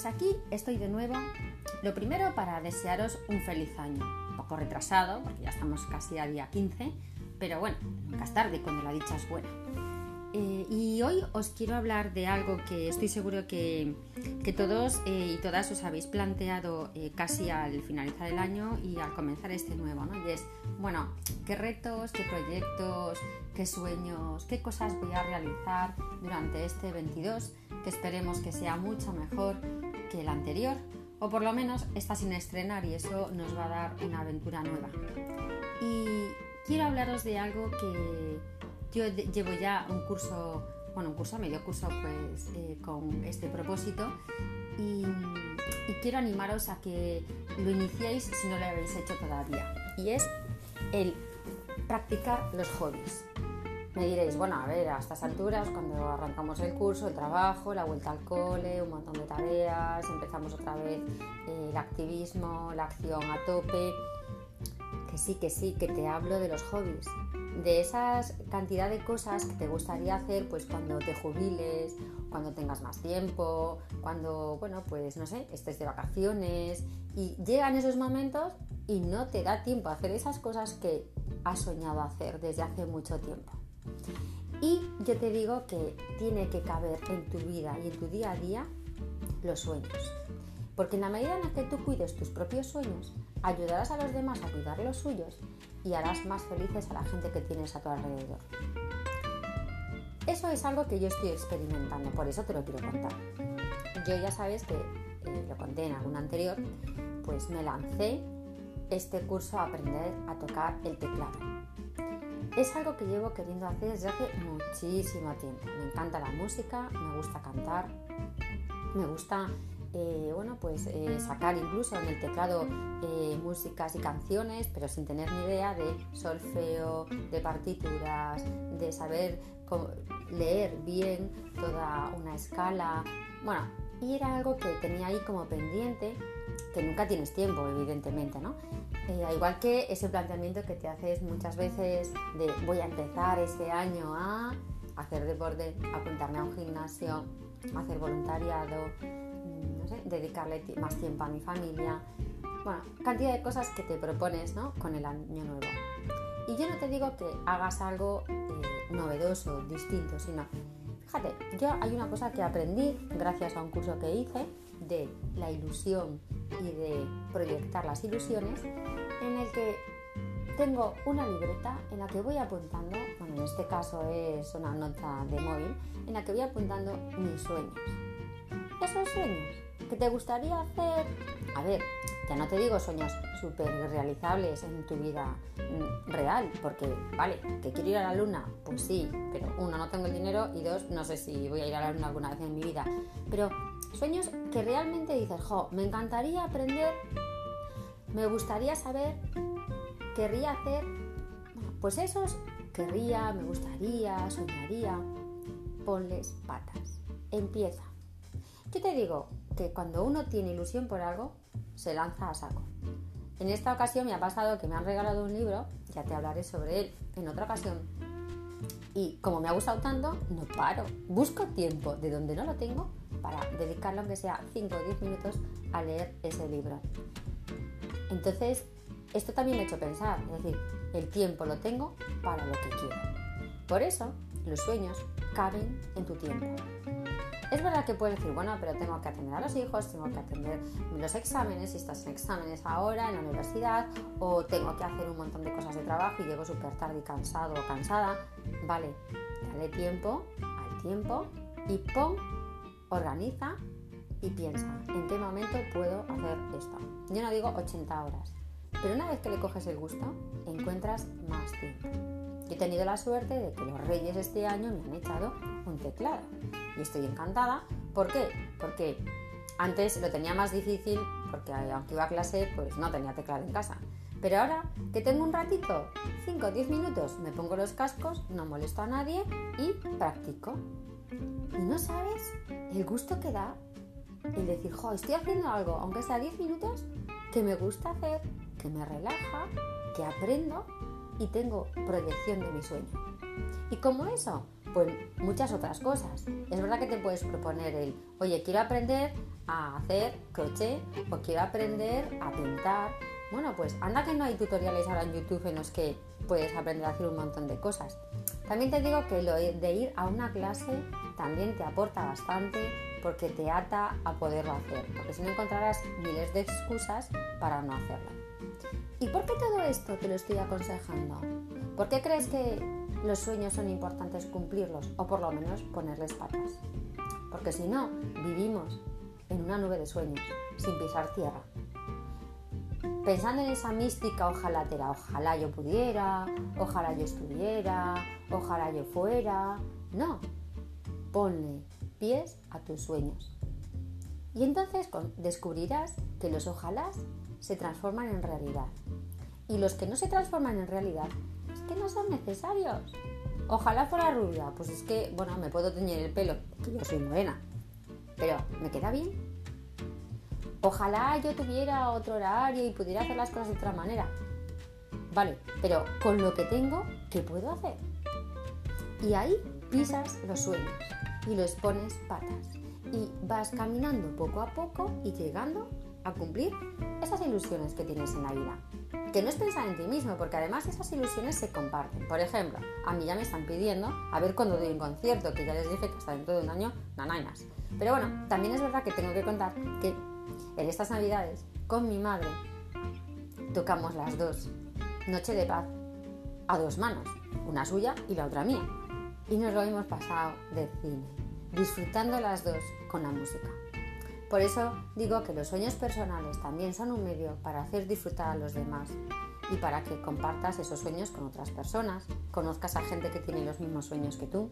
pues aquí estoy de nuevo. Lo primero para desearos un feliz año. Un poco retrasado, porque ya estamos casi a día 15, pero bueno, nunca es tarde cuando la dicha es buena. Eh, y hoy os quiero hablar de algo que estoy seguro que, todos eh, y todas os habéis planteado eh, casi al finalizar el año y al comenzar este nuevo, ¿no? Y es, bueno, ¿qué retos, qué proyectos, qué sueños, qué cosas voy a realizar durante este 22 que esperemos que sea mucho mejor que el anterior? O por lo menos está sin estrenar y eso nos va a dar una aventura nueva. Y quiero hablaros de algo que yo llevo ya un curso, bueno, un curso, medio curso, pues eh, con este propósito y, quiero animaros a que lo iniciéis si no lo habéis hecho todavía. Y es el practicar los hobbies. Me diréis, bueno, a ver, a estas alturas, cuando arrancamos el curso, el trabajo, la vuelta al cole, un montón de tareas, empezamos otra vez eh, el activismo, la acción a tope. Que sí, que sí, que te hablo de los hobbies de esas cantidad de cosas que te gustaría hacer pues cuando te jubiles, cuando tengas más tiempo, cuando, bueno, pues no sé, estés de vacaciones y llegan esos momentos y no te da tiempo a hacer esas cosas que has soñado hacer desde hace mucho tiempo. Y yo te digo que tiene que caber en tu vida y en tu día a día los sueños. Porque en la medida en la que tú cuides tus propios sueños, ayudarás a los demás a cuidar los suyos y harás más felices a la gente que tienes a tu alrededor. Eso es algo que yo estoy experimentando, por eso te lo quiero contar. Yo ya sabes que, eh, lo conté en algún anterior, pues me lancé este curso a aprender a tocar el teclado. Es algo que llevo queriendo hacer desde hace muchísimo tiempo. Me encanta la música, me gusta cantar, me gusta eh, bueno, pues eh, sacar incluso en el teclado eh, músicas y canciones, pero sin tener ni idea de solfeo, de partituras, de saber leer bien toda una escala. Bueno, y era algo que tenía ahí como pendiente, que nunca tienes tiempo, evidentemente, ¿no? Igual que ese planteamiento que te haces muchas veces de voy a empezar este año a hacer deporte, apuntarme a un gimnasio, hacer voluntariado, dedicarle más tiempo a mi familia. Bueno, cantidad de cosas que te propones ¿no? con el año nuevo. Y yo no te digo que hagas algo eh, novedoso, distinto, sino, fíjate, yo hay una cosa que aprendí gracias a un curso que hice de la ilusión y de proyectar las ilusiones, en el que tengo una libreta en la que voy apuntando, bueno, en este caso es una nota de móvil, en la que voy apuntando mis sueños. Esos sueños ¿Qué te gustaría hacer? A ver, ya no te digo sueños súper realizables en tu vida mm, real, porque, vale, que quiero ir a la luna, pues sí, pero uno, no tengo el dinero y dos, no sé si voy a ir a la luna alguna vez en mi vida. Pero sueños que realmente dices, jo, me encantaría aprender, me gustaría saber, querría hacer, pues esos, querría, me gustaría, soñaría, ponles patas, empieza. Yo te digo, que cuando uno tiene ilusión por algo, se lanza a saco. En esta ocasión me ha pasado que me han regalado un libro, ya te hablaré sobre él en otra ocasión, y como me ha gustado tanto, no paro. Busco tiempo de donde no lo tengo para dedicarlo, aunque sea 5 o 10 minutos, a leer ese libro. Entonces, esto también me ha hecho pensar, es decir, el tiempo lo tengo para lo que quiero. Por eso, los sueños caben en tu tiempo. Es verdad que puedes decir, bueno, pero tengo que atender a los hijos, tengo que atender los exámenes, si estás en exámenes ahora en la universidad, o tengo que hacer un montón de cosas de trabajo y llego súper tarde y cansado o cansada. Vale, dale tiempo al tiempo y pon, organiza y piensa en qué momento puedo hacer esto. Yo no digo 80 horas, pero una vez que le coges el gusto, encuentras más tiempo. He tenido la suerte de que los reyes este año me han echado un teclado y estoy encantada. ¿Por qué? Porque antes lo tenía más difícil porque aunque iba a clase pues no tenía teclado en casa. Pero ahora que tengo un ratito, 5 o 10 minutos, me pongo los cascos, no molesto a nadie y practico. Y no sabes el gusto que da el decir, jo, estoy haciendo algo, aunque sea 10 minutos, que me gusta hacer, que me relaja, que aprendo y tengo proyección de mi sueño. Y como eso, pues muchas otras cosas. Es verdad que te puedes proponer el, oye, quiero aprender a hacer crochet o quiero aprender a pintar. Bueno, pues anda que no hay tutoriales ahora en YouTube en los que puedes aprender a hacer un montón de cosas. También te digo que lo de ir a una clase también te aporta bastante porque te ata a poderlo hacer, porque si no encontrarás miles de excusas para no hacerlo. ¿Y por qué todo esto te lo estoy aconsejando? ¿Por qué crees que los sueños son importantes cumplirlos o por lo menos ponerles patas? Porque si no, vivimos en una nube de sueños, sin pisar tierra. Pensando en esa mística ojalatera, ojalá yo pudiera, ojalá yo estuviera, ojalá yo fuera. No, ponle pies a tus sueños. Y entonces descubrirás que los ojalás se transforman en realidad. Y los que no se transforman en realidad es que no son necesarios. Ojalá fuera rubia, pues es que, bueno, me puedo teñir el pelo, que yo soy morena, pero ¿me queda bien? Ojalá yo tuviera otro horario y pudiera hacer las cosas de otra manera. Vale, pero con lo que tengo, ¿qué puedo hacer? Y ahí pisas los sueños y los pones patas. Y vas caminando poco a poco y llegando a cumplir esas ilusiones que tienes en la vida. Que no es pensar en ti mismo, porque además esas ilusiones se comparten. Por ejemplo, a mí ya me están pidiendo a ver cuándo doy un concierto, que ya les dije que hasta dentro de un año, nanainas. Pero bueno, también es verdad que tengo que contar que en estas navidades, con mi madre, tocamos las dos Noche de Paz a dos manos, una suya y la otra mía. Y nos lo hemos pasado de cine, disfrutando las dos con la música. Por eso digo que los sueños personales también son un medio para hacer disfrutar a los demás y para que compartas esos sueños con otras personas, conozcas a gente que tiene los mismos sueños que tú.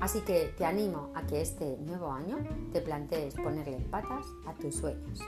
Así que te animo a que este nuevo año te plantees ponerle patas a tus sueños.